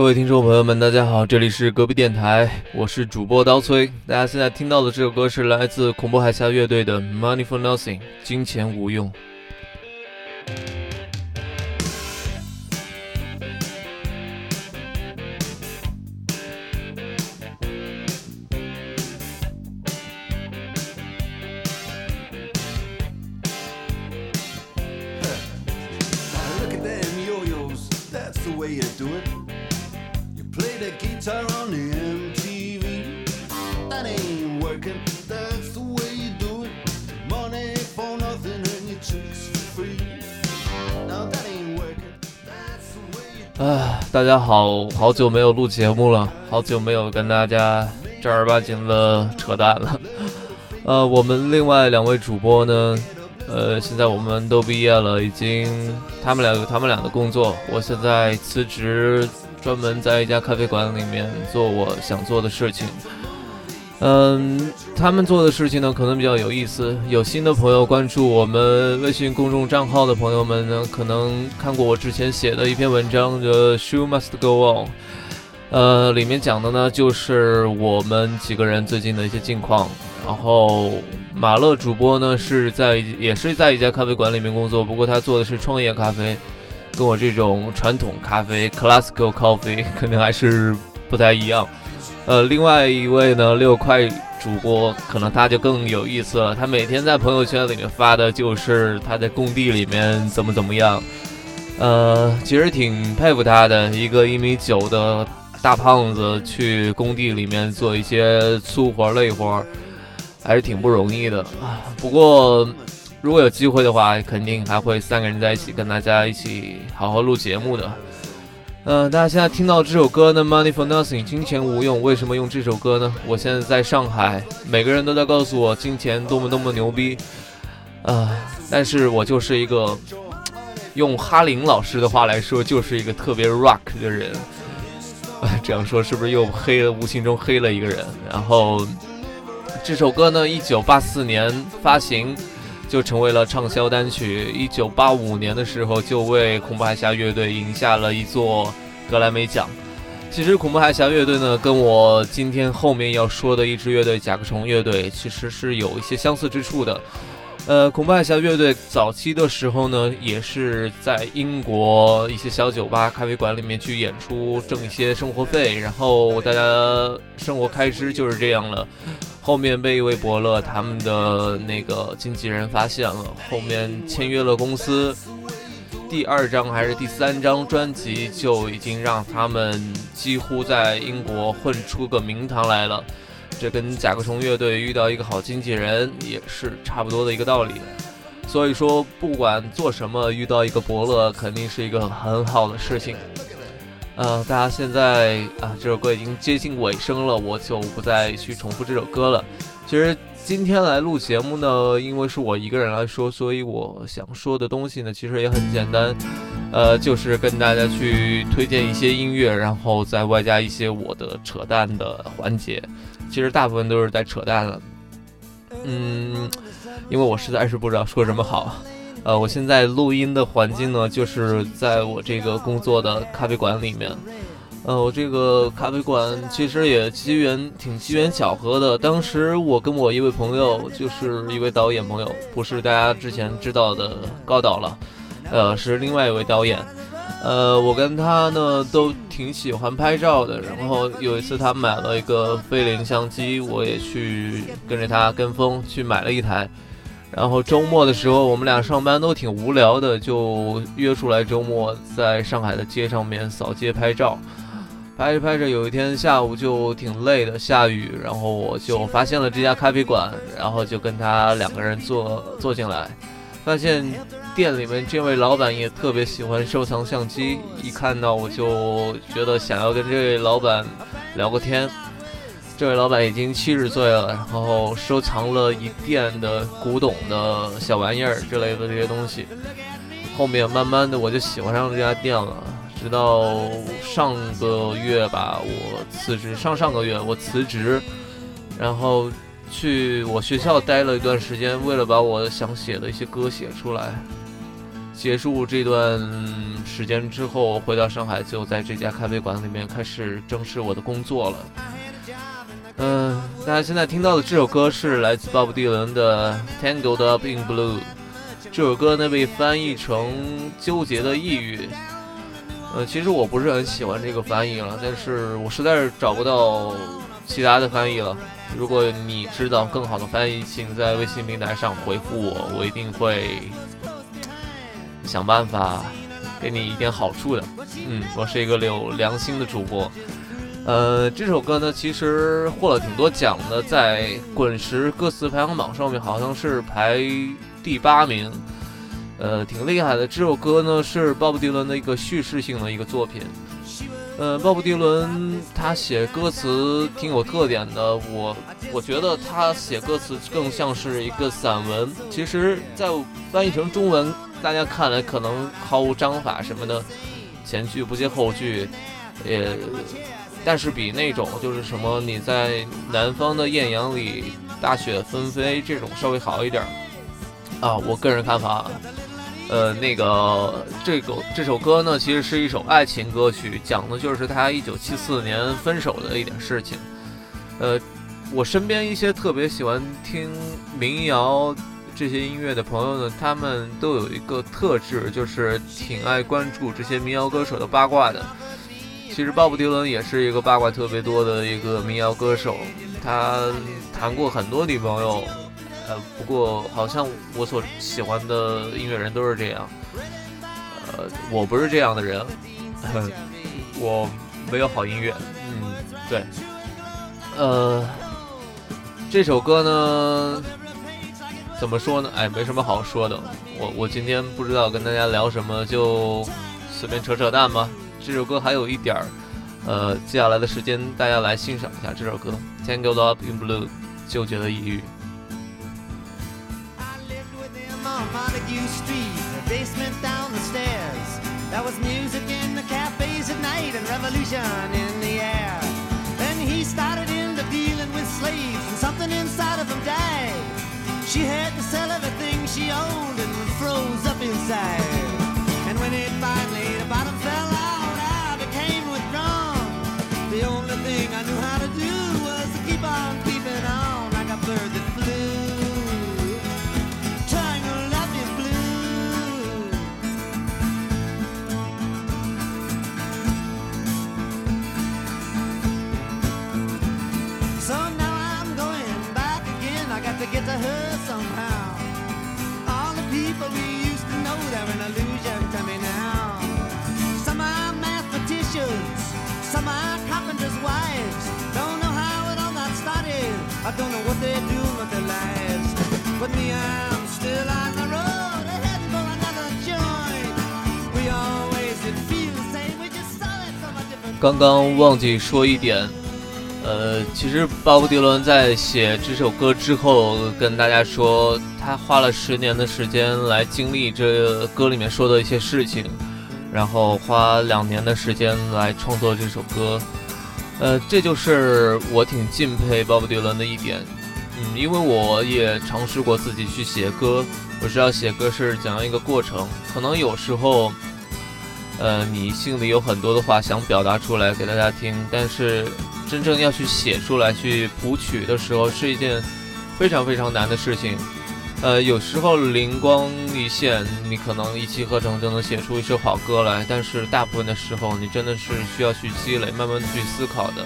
各位听众朋友们，大家好，这里是隔壁电台，我是主播刀崔。大家现在听到的这首歌是来自恐怖海峡乐队的《Money for Nothing》，金钱无用。啊，大家好，好久没有录节目了，好久没有跟大家正儿八经的扯淡了。呃，我们另外两位主播呢，呃，现在我们都毕业了，已经他们俩有他们俩的工作，我现在辞职，专门在一家咖啡馆里面做我想做的事情。嗯，他们做的事情呢，可能比较有意思。有新的朋友关注我们微信公众账号的朋友们呢，可能看过我之前写的一篇文章，叫《Show Must Go On》。呃，里面讲的呢，就是我们几个人最近的一些近况。然后马乐主播呢，是在也是在一家咖啡馆里面工作，不过他做的是创业咖啡，跟我这种传统咖啡 （Classical Coffee） 可能还是不太一样。呃，另外一位呢，六块主播，可能他就更有意思了。他每天在朋友圈里面发的就是他在工地里面怎么怎么样。呃，其实挺佩服他的，一个一米九的大胖子去工地里面做一些粗活累活，还是挺不容易的。不过，如果有机会的话，肯定还会三个人在一起跟大家一起好好录节目的。嗯，大家现在听到这首歌呢，Money for Nothing，金钱无用。为什么用这首歌呢？我现在在上海，每个人都在告诉我金钱多么多么牛逼，啊，但是我就是一个用哈林老师的话来说，就是一个特别 rock 的人。哎，这样说是不是又黑了？无形中黑了一个人。然后这首歌呢，一九八四年发行。就成为了畅销单曲。一九八五年的时候，就为恐怖海峡乐队赢下了一座格莱美奖。其实，恐怖海峡乐队呢，跟我今天后面要说的一支乐队甲壳虫乐队，其实是有一些相似之处的。呃，恐怖海峡乐队早期的时候呢，也是在英国一些小酒吧、咖啡馆里面去演出，挣一些生活费，然后大家生活开支就是这样了。后面被一位伯乐他们的那个经纪人发现了，后面签约了公司，第二张还是第三张专辑就已经让他们几乎在英国混出个名堂来了。这跟甲壳虫乐队遇到一个好经纪人也是差不多的一个道理。所以说，不管做什么，遇到一个伯乐肯定是一个很好的事情。呃，大家现在啊，这首歌已经接近尾声了，我就不再去重复这首歌了。其实今天来录节目呢，因为是我一个人来说，所以我想说的东西呢，其实也很简单，呃，就是跟大家去推荐一些音乐，然后再外加一些我的扯淡的环节。其实大部分都是在扯淡了，嗯，因为我实在是不知道说什么好。呃，我现在录音的环境呢，就是在我这个工作的咖啡馆里面。呃，我这个咖啡馆其实也机缘挺机缘巧合的。当时我跟我一位朋友，就是一位导演朋友，不是大家之前知道的高导了，呃，是另外一位导演。呃，我跟他呢都挺喜欢拍照的。然后有一次他买了一个菲林相机，我也去跟着他跟风去买了一台。然后周末的时候，我们俩上班都挺无聊的，就约出来周末在上海的街上面扫街拍照。拍着拍着，有一天下午就挺累的，下雨，然后我就发现了这家咖啡馆，然后就跟他两个人坐坐进来，发现店里面这位老板也特别喜欢收藏相机，一看到我就觉得想要跟这位老板聊个天。这位老板已经七十岁了，然后收藏了一店的古董的小玩意儿之类的这些东西。后面慢慢的我就喜欢上这家店了，直到上个月吧，我辞职。上上个月我辞职，然后去我学校待了一段时间，为了把我想写的一些歌写出来。结束这段时间之后，回到上海，就在这家咖啡馆里面开始正式我的工作了。嗯，大家现在听到的这首歌是来自鲍勃迪伦的《Tangled Up in Blue》。这首歌呢被翻译成《纠结的抑郁》。呃，其实我不是很喜欢这个翻译了，但是我实在是找不到其他的翻译了。如果你知道更好的翻译，请在微信平台上回复我，我一定会想办法给你一点好处的。嗯，我是一个有良心的主播。呃，这首歌呢，其实获了挺多奖的，在滚石歌词排行榜上面好像是排第八名，呃，挺厉害的。这首歌呢是鲍勃迪伦的一个叙事性的一个作品。呃，鲍勃迪伦他写歌词挺有特点的，我我觉得他写歌词更像是一个散文。其实，在翻译成中文，大家看来可能毫无章法什么的，前句不接后句，也。但是比那种就是什么你在南方的艳阳里大雪纷飞这种稍微好一点啊，我个人看法，呃，那个这个这首歌呢，其实是一首爱情歌曲，讲的就是他一九七四年分手的一点事情。呃，我身边一些特别喜欢听民谣这些音乐的朋友呢，他们都有一个特质，就是挺爱关注这些民谣歌手的八卦的。其实鲍勃迪伦也是一个八卦特别多的一个民谣歌手，他谈过很多女朋友，呃，不过好像我所喜欢的音乐人都是这样，呃，我不是这样的人，我没有好音乐，嗯，对，呃，这首歌呢，怎么说呢？哎，没什么好说的，我我今天不知道跟大家聊什么，就随便扯扯淡吧。这首歌还有一点儿，呃，接下来的时间大家来欣赏一下这首歌《Tangled Up in Blue》，纠结的抑郁。There was music in the cafes at night and revolution in the air. Then he started into dealing with slaves and something inside of him died. She had to sell everything she owned and froze up inside. And when it finally, the bottom fell out. I became withdrawn. The only thing I knew 刚刚忘记说一点，呃，其实巴布迪伦在写这首歌之后，跟大家说，他花了十年的时间来经历这歌里面说的一些事情，然后花两年的时间来创作这首歌。呃，这就是我挺敬佩鲍勃迪伦的一点，嗯，因为我也尝试过自己去写歌，我知道写歌是怎样一个过程，可能有时候，呃，你心里有很多的话想表达出来给大家听，但是真正要去写出来、去谱曲的时候，是一件非常非常难的事情。呃，有时候灵光一现，你可能一气呵成就能写出一首好歌来，但是大部分的时候，你真的是需要去积累，慢慢去思考的。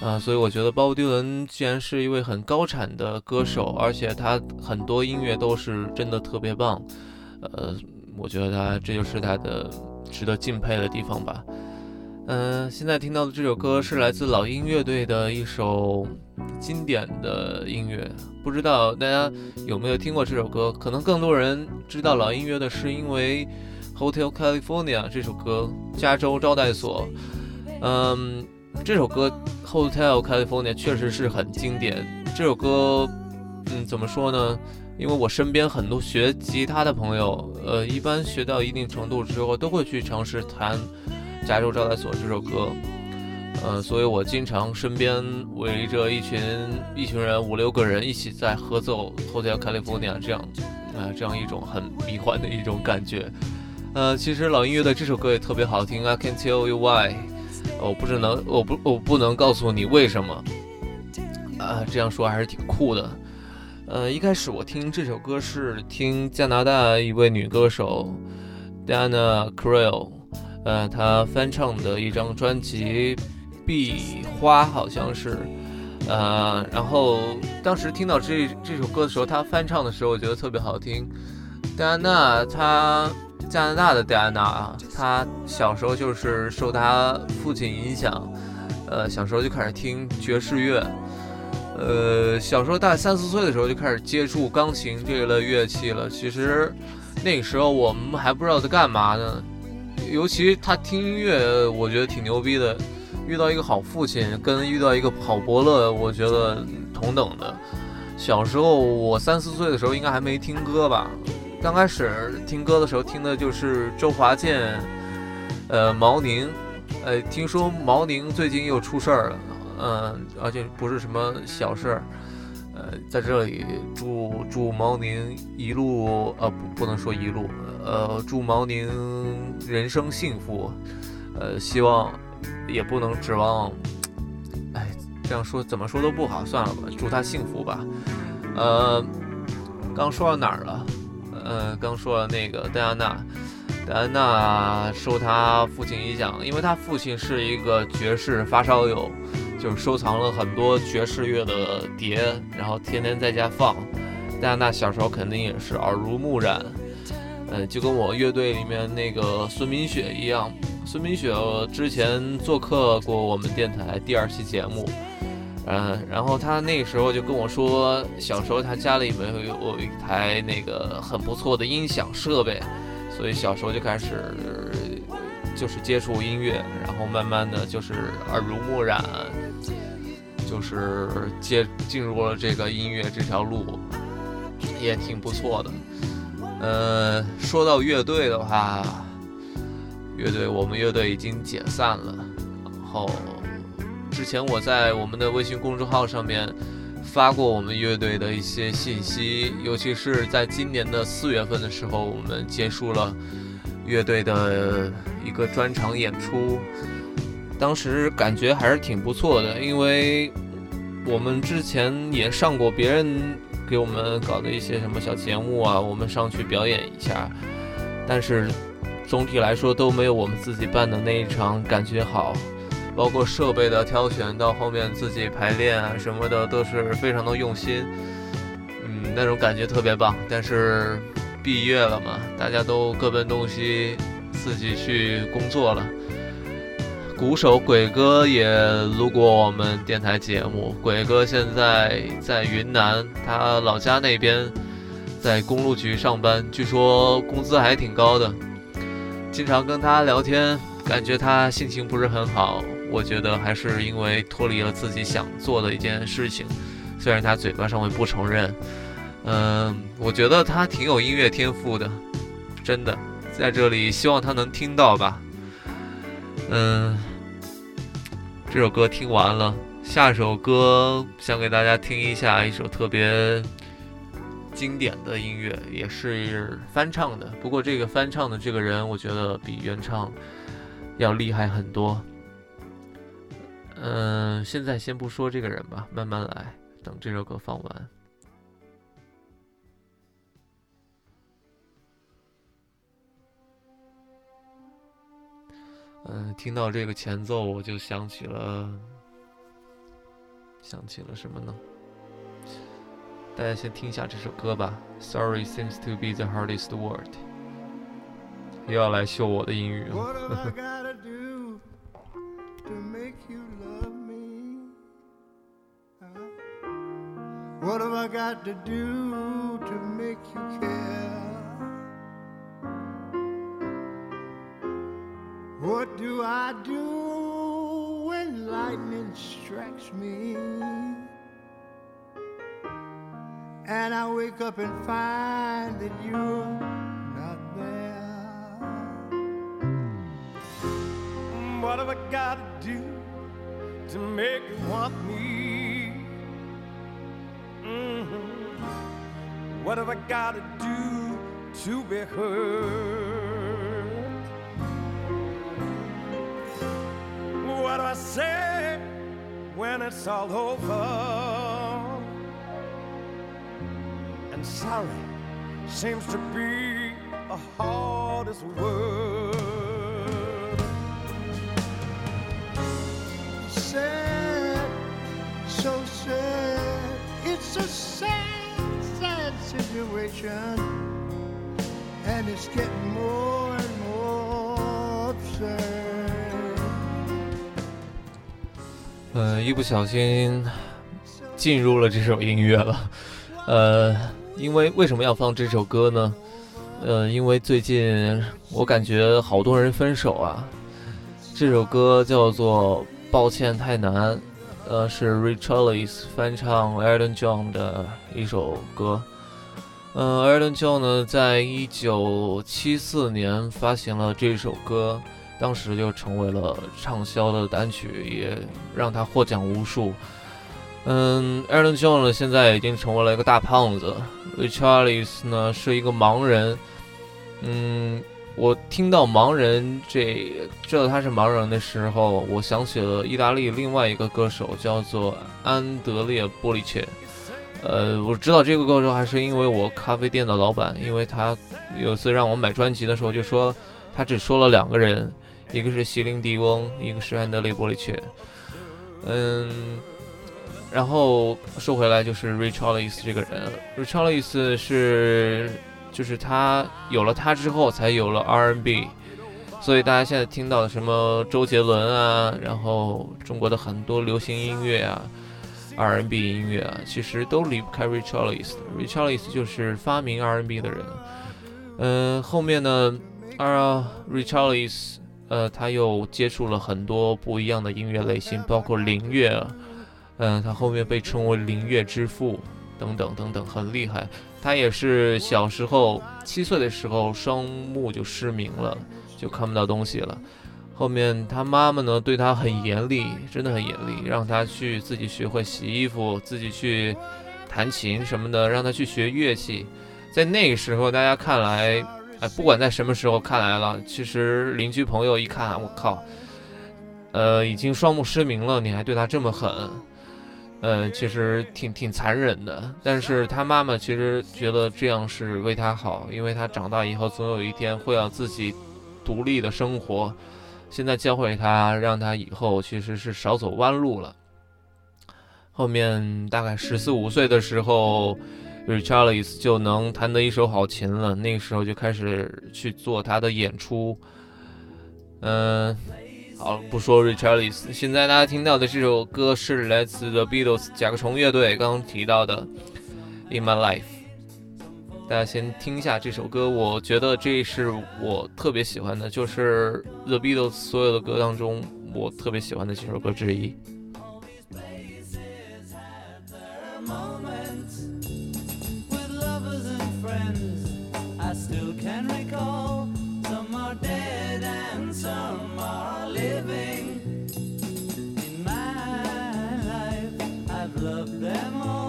啊，所以我觉得鲍勃迪伦既然是一位很高产的歌手，而且他很多音乐都是真的特别棒，呃，我觉得他这就是他的值得敬佩的地方吧。嗯，现在听到的这首歌是来自老鹰乐队的一首经典的音乐，不知道大家有没有听过这首歌？可能更多人知道老鹰乐的是因为《Hotel California》这首歌，加州招待所。嗯，这首歌《Hotel California》确实是很经典。这首歌，嗯，怎么说呢？因为我身边很多学吉他的朋友，呃，一般学到一定程度之后，都会去尝试弹。加州招待所这首歌，呃，所以我经常身边围着一群一群人五六个人一起在合奏《Hotel California》这样，啊，这样一种很迷幻的一种感觉。呃，其实老音乐的这首歌也特别好听，I can tell you why，我不知能，我不，我不能告诉你为什么。啊，这样说还是挺酷的。呃，一开始我听这首歌是听加拿大一位女歌手 Diana Krall，呃，他翻唱的一张专辑《壁花》，好像是。呃，然后当时听到这这首歌的时候，他翻唱的时候，我觉得特别好听。戴安娜，她加拿大的戴安娜啊，她小时候就是受她父亲影响，呃，小时候就开始听爵士乐。呃，小时候大概三四岁的时候就开始接触钢琴这类乐器了。其实那个时候我们还不知道在干嘛呢。尤其他听音乐，我觉得挺牛逼的。遇到一个好父亲，跟遇到一个好伯乐，我觉得同等的。小时候我三四岁的时候应该还没听歌吧？刚开始听歌的时候听的就是周华健，呃，毛宁。呃，听说毛宁最近又出事儿了。嗯，而且不是什么小事儿，呃，在这里祝祝毛宁一路，呃，不不能说一路，呃，祝毛宁人生幸福，呃，希望也不能指望，哎，这样说怎么说都不好，算了吧，祝他幸福吧。呃，刚说到哪儿了？呃，刚说了那个戴安娜，戴安娜受他父亲影响，因为他父亲是一个爵士发烧友。就是收藏了很多爵士乐的碟，然后天天在家放。戴安娜小时候肯定也是耳濡目染，嗯，就跟我乐队里面那个孙明雪一样。孙明雪之前做客过我们电台第二期节目，嗯，然后他那个时候就跟我说，小时候他家里面有一台那个很不错的音响设备，所以小时候就开始。就是接触音乐，然后慢慢的就是耳濡目染，就是接进入了这个音乐这条路，也挺不错的。呃，说到乐队的话，乐队我们乐队已经解散了。然后之前我在我们的微信公众号上面发过我们乐队的一些信息，尤其是在今年的四月份的时候，我们结束了。乐队的一个专场演出，当时感觉还是挺不错的，因为我们之前也上过别人给我们搞的一些什么小节目啊，我们上去表演一下，但是总体来说都没有我们自己办的那一场感觉好，包括设备的挑选到后面自己排练啊什么的都是非常的用心，嗯，那种感觉特别棒，但是。毕业了嘛，大家都各奔东西，自己去工作了。鼓手鬼哥也录过我们电台节目。鬼哥现在在云南，他老家那边在公路局上班，据说工资还挺高的。经常跟他聊天，感觉他心情不是很好。我觉得还是因为脱离了自己想做的一件事情，虽然他嘴巴上面不承认。嗯，我觉得他挺有音乐天赋的，真的，在这里希望他能听到吧。嗯，这首歌听完了，下首歌想给大家听一下一首特别经典的音乐，也是翻唱的。不过这个翻唱的这个人，我觉得比原唱要厉害很多。嗯，现在先不说这个人吧，慢慢来，等这首歌放完。嗯，听到这个前奏，我就想起了，想起了什么呢？大家先听一下这首歌吧。Sorry seems to be the hardest word。又要来秀我的英语了。What have I got to do to make you care? What do I do when lightning strikes me? And I wake up and find that you're not there. What have I got to do to make you want me? Mm-hmm. What have I got to do to be heard? Say when it's all over? And sorry seems to be the hardest word. Sad, so sad. It's a sad, sad situation. And it's getting more and more absurd. 呃，一不小心进入了这首音乐了。呃，因为为什么要放这首歌呢？呃，因为最近我感觉好多人分手啊。这首歌叫做《抱歉太难》，呃，是 Richarlis 翻唱 e r d o n John 的一首歌。嗯、呃、，Elton John 呢，在一九七四年发行了这首歌，当时就成为了畅销的单曲，也让他获奖无数。嗯，Elton John 呢，现在已经成为了一个大胖子。Richarlis 呢，是一个盲人。嗯，我听到盲人这知道他是盲人的时候，我想起了意大利另外一个歌手，叫做安德烈·波利切。呃，我知道这个歌手还是因为我咖啡店的老板，因为他有次让我买专辑的时候就说他只说了两个人，一个是席琳迪翁，一个是安德烈·波利切。嗯，然后说回来就是 Richarlis 这个人，Richarlis 是就是他有了他之后才有了 R&B，所以大家现在听到的什么周杰伦啊，然后中国的很多流行音乐啊。R&B 音乐啊，其实都离不开 Richarlis。Richarlis 就是发明 R&B 的人。嗯，后面呢，啊，Richarlis，呃，他又接触了很多不一样的音乐类型，包括灵乐。嗯，他后面被称为灵乐之父，等等等等，很厉害。他也是小时候七岁的时候双目就失明了，就看不到东西了。后面他妈妈呢对他很严厉，真的很严厉，让他去自己学会洗衣服，自己去弹琴什么的，让他去学乐器。在那个时候，大家看来，哎，不管在什么时候看来了，其实邻居朋友一看，我靠，呃，已经双目失明了，你还对他这么狠，呃，其实挺挺残忍的。但是他妈妈其实觉得这样是为他好，因为他长大以后总有一天会要自己独立的生活。现在教会他，让他以后其实是少走弯路了。后面大概十四五岁的时候，Richarlis 就能弹得一手好琴了。那个时候就开始去做他的演出。嗯，好，不说 Richarlis，现在大家听到的这首歌是来自 The Beatles 甲壳虫乐队刚刚提到的《In My Life》。大家先听一下这首歌，我觉得这是我特别喜欢的，就是 The Beatles 所有的歌当中，我特别喜欢的几首歌之一。呃，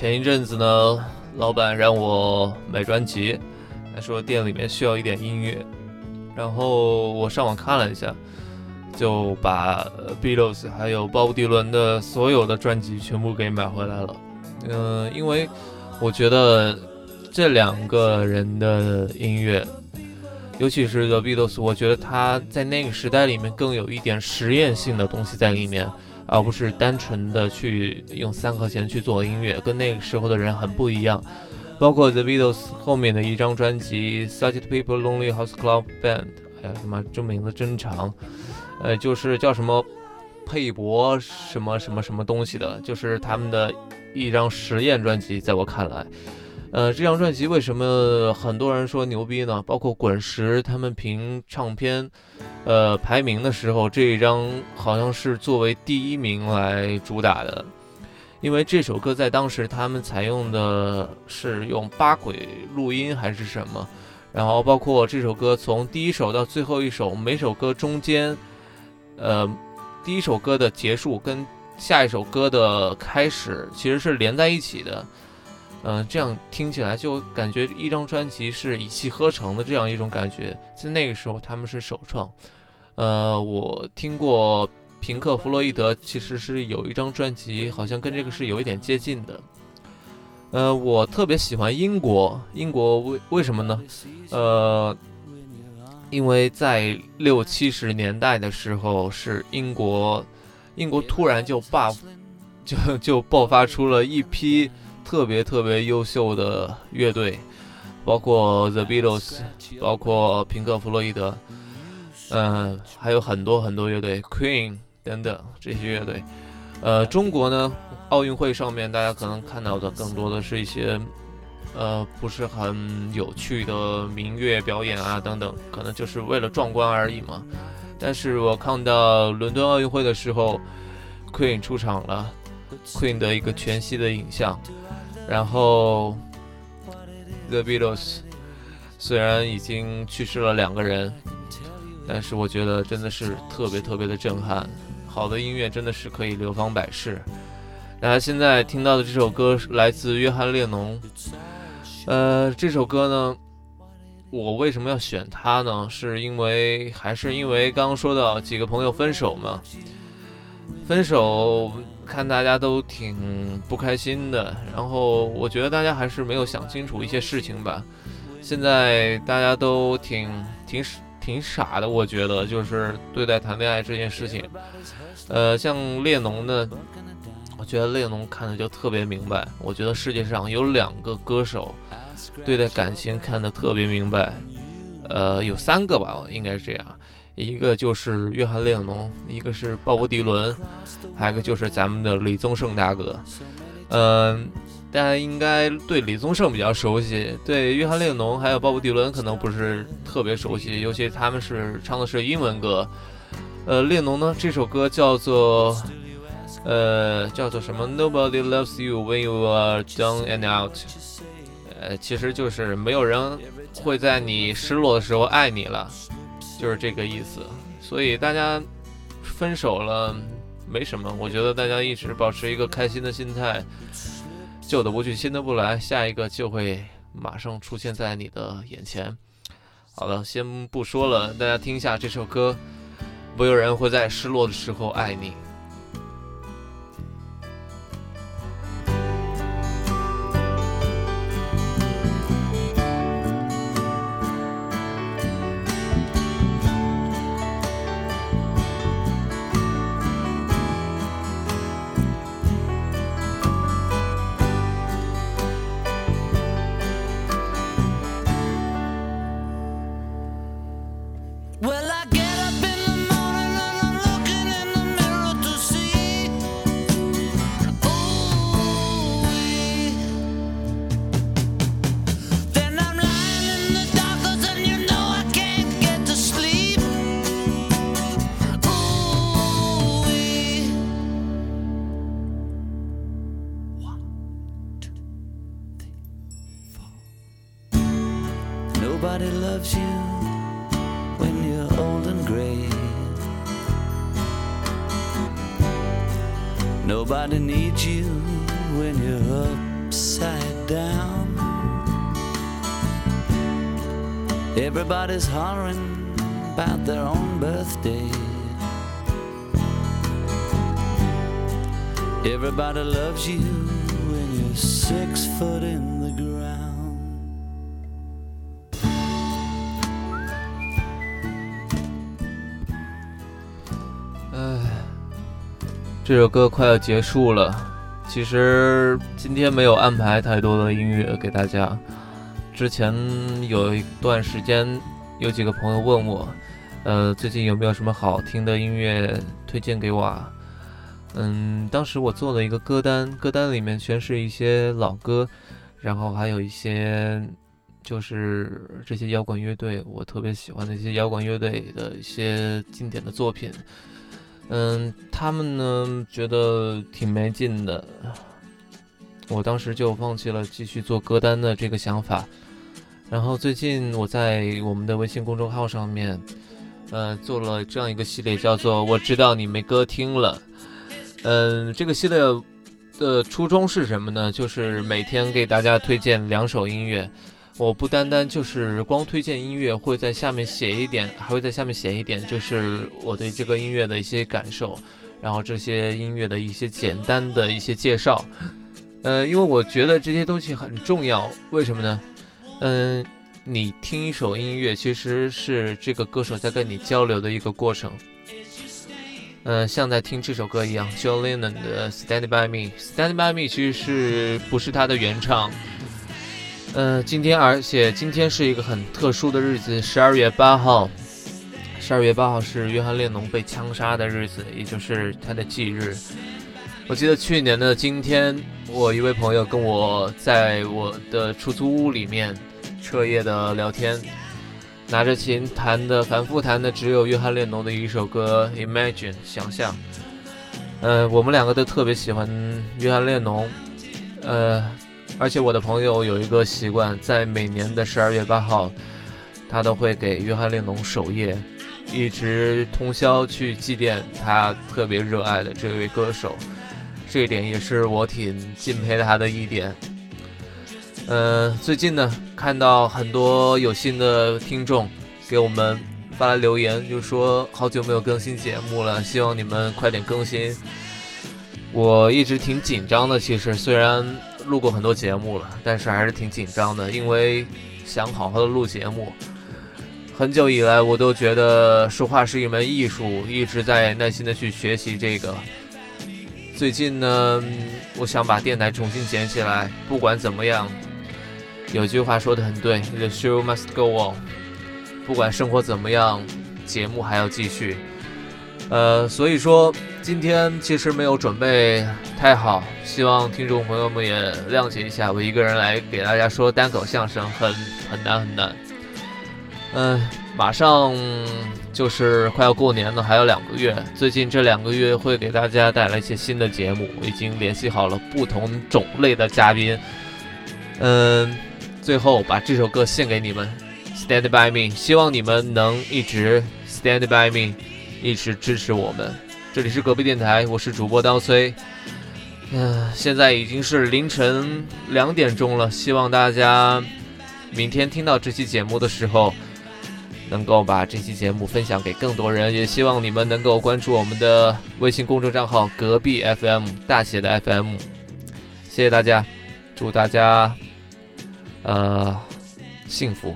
前一阵子呢，老板让我买专辑，他说店里面需要一点音乐，然后我上网看了一下，就把 Beatles 还有鲍勃迪伦的所有的专辑全部给买回来了。嗯，因为我觉得这两个人的音乐，尤其是 The Beatles，我觉得他在那个时代里面更有一点实验性的东西在里面。而不是单纯的去用三和弦去做音乐，跟那个时候的人很不一样。包括 The Beatles 后面的一张专辑《Such People Lonely House Club Band》，哎呀，他妈这名字真长，呃，就是叫什么佩伯什么什么什么东西的，就是他们的一张实验专辑，在我看来。呃，这张专辑为什么很多人说牛逼呢？包括滚石他们评唱片，呃，排名的时候，这一张好像是作为第一名来主打的，因为这首歌在当时他们采用的是用八轨录音还是什么，然后包括这首歌从第一首到最后一首，每首歌中间，呃，第一首歌的结束跟下一首歌的开始其实是连在一起的。嗯，这样听起来就感觉一张专辑是一气呵成的这样一种感觉，在那个时候他们是首创。呃，我听过平克·弗洛伊德，其实是有一张专辑，好像跟这个是有一点接近的。呃，我特别喜欢英国，英国为为什么呢？呃，因为在六七十年代的时候，是英国，英国突然就爆，就就爆发出了一批。特别特别优秀的乐队，包括 The Beatles，包括平克·弗洛伊德，嗯，还有很多很多乐队，Queen 等等这些乐队。呃，中国呢，奥运会上面大家可能看到的更多的是一些，呃，不是很有趣的民乐表演啊等等，可能就是为了壮观而已嘛。但是我看到伦敦奥运会的时候，Queen 出场了，Queen 的一个全息的影像。然后，The Beatles 虽然已经去世了两个人，但是我觉得真的是特别特别的震撼。好的音乐真的是可以流芳百世。大家现在听到的这首歌来自约翰列侬。呃，这首歌呢，我为什么要选它呢？是因为还是因为刚刚说到几个朋友分手嘛？分手。看大家都挺不开心的，然后我觉得大家还是没有想清楚一些事情吧。现在大家都挺挺挺傻的，我觉得就是对待谈恋爱这件事情。呃，像列侬呢，我觉得列侬看的就特别明白。我觉得世界上有两个歌手对待感情看得特别明白，呃，有三个吧，应该是这样。一个就是约翰列侬，一个是鲍勃迪伦，还有一个就是咱们的李宗盛大哥。嗯，大家应该对李宗盛比较熟悉，对约翰列侬还有鲍勃迪伦可能不是特别熟悉，尤其他们是唱的是英文歌。呃，列侬呢，这首歌叫做呃叫做什么？Nobody loves you when you are down and out。呃，其实就是没有人会在你失落的时候爱你了。就是这个意思，所以大家分手了没什么，我觉得大家一直保持一个开心的心态，旧的不去，新的不来，下一个就会马上出现在你的眼前。好了，先不说了，大家听一下这首歌，没有人会在失落的时候爱你。Nobody loves you when you're old and gray. Nobody needs you when you're upside down. Everybody's hollering about their own birthday. Everybody loves you when you're six foot in 这首歌快要结束了。其实今天没有安排太多的音乐给大家。之前有一段时间，有几个朋友问我，呃，最近有没有什么好听的音乐推荐给我？啊？嗯，当时我做了一个歌单，歌单里面全是一些老歌，然后还有一些就是这些摇滚乐队，我特别喜欢的一些摇滚乐队的一些经典的作品。嗯，他们呢觉得挺没劲的，我当时就放弃了继续做歌单的这个想法。然后最近我在我们的微信公众号上面，呃，做了这样一个系列，叫做“我知道你没歌听了”。嗯，这个系列的初衷是什么呢？就是每天给大家推荐两首音乐。我不单单就是光推荐音乐，会在下面写一点，还会在下面写一点，就是我对这个音乐的一些感受，然后这些音乐的一些简单的一些介绍。呃，因为我觉得这些东西很重要，为什么呢？嗯，你听一首音乐，其实是这个歌手在跟你交流的一个过程。嗯，像在听这首歌一样，John Lennon 的《Stand By Me》，《Stand By Me》其实是不是他的原唱？嗯，今天，而且今天是一个很特殊的日子，十二月八号。十二月八号是约翰列侬被枪杀的日子，也就是他的忌日。我记得去年的今天，我一位朋友跟我在我的出租屋里面彻夜的聊天，拿着琴弹的，反复弹的只有约翰列侬的一首歌《Imagine》，想象。嗯，我们两个都特别喜欢约翰列侬，呃。而且我的朋友有一个习惯，在每年的十二月八号，他都会给约翰列侬守夜，一直通宵去祭奠他特别热爱的这位歌手。这一点也是我挺敬佩他的一点。嗯，最近呢，看到很多有心的听众给我们发来留言，就说好久没有更新节目了，希望你们快点更新。我一直挺紧张的，其实虽然。录过很多节目了，但是还是挺紧张的，因为想好好的录节目。很久以来，我都觉得说话是一门艺术，一直在耐心的去学习这个。最近呢，我想把电台重新捡起来。不管怎么样，有句话说的很对，The show must go on。不管生活怎么样，节目还要继续。呃，所以说今天其实没有准备太好，希望听众朋友们也谅解一下。我一个人来给大家说单口相声，很很难很难。嗯，马上就是快要过年了，还有两个月。最近这两个月会给大家带来一些新的节目，我已经联系好了不同种类的嘉宾。嗯，最后把这首歌献给你们，Stand by me，希望你们能一直 Stand by me。一直支持我们，这里是隔壁电台，我是主播刀崔。嗯，现在已经是凌晨两点钟了，希望大家明天听到这期节目的时候，能够把这期节目分享给更多人，也希望你们能够关注我们的微信公众账号“隔壁 FM” 大写的 FM。谢谢大家，祝大家呃幸福。